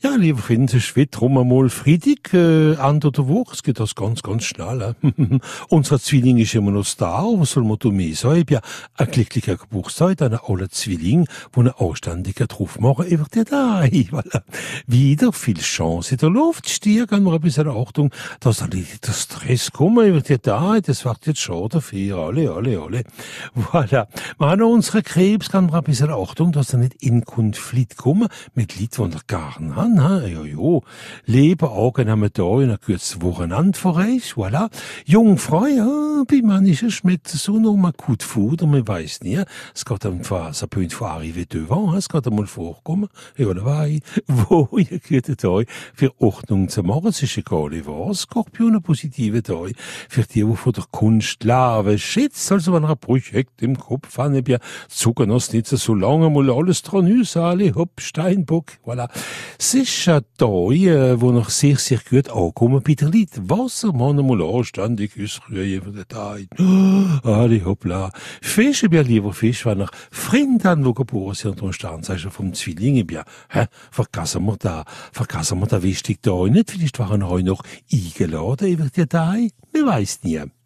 Ja, lieber Finn, es wieder drum einmal Freitag, äh, Ende der Woche. Es geht das ganz, ganz schnell. Äh. Unser Zwilling ist immer noch da, was soll man da mehr sagen? Ich ja ein glücklicher Geburtstag, einen alten Zwilling, wo ein anständiger drauf machen über die da. Voilà. Wieder viel Chance in der Luft, stieg an ein bisschen Achtung, dass da nicht der Stress kommen über die da, das wird jetzt schon dafür, alle, alle, alle. Voilà. Haben unsere Krebs, kann man ein bisschen Achtung, dass er nicht in Konflikt kommen mit Leuten, die gar nicht an, ha? Ja, ja. Leben Augen haben wir da in einer kurzen Wochenende vor euch, voilà. Jungfrau, ja, bei manchen schmeckt es so noch mal gut Futter, man weiß nie. Es geht einfach, ça peut une fois arriver devant, es geht einmal vorkommen, ja, da ich, wo ihr gehört euch für Ordnung zu machen, es ist egal was, Skorpion ein positiver Tag, für die, die von der Kunst leben, schätzt, also wenn ihr ein Projekt im Kopf habt, ja, zucken uns nicht so lange mal alles dran ist, alle, hopp, Steinbock, voilà. Es ist ein Tag, wo noch sehr, sehr gut ankommen bei den Leuten. Wassermann einmal anständig ausrühren von den Tag. Alle hoppla. Fisch, ich bin lieber Fisch, wenn er Freund an, wo geboren sind und du vom Zwilling, ich bin, hä, vergessen wir da, vergessen wir da wichtig da nicht, vielleicht waren heute noch eingeladen über die Tag, wir weiß nie.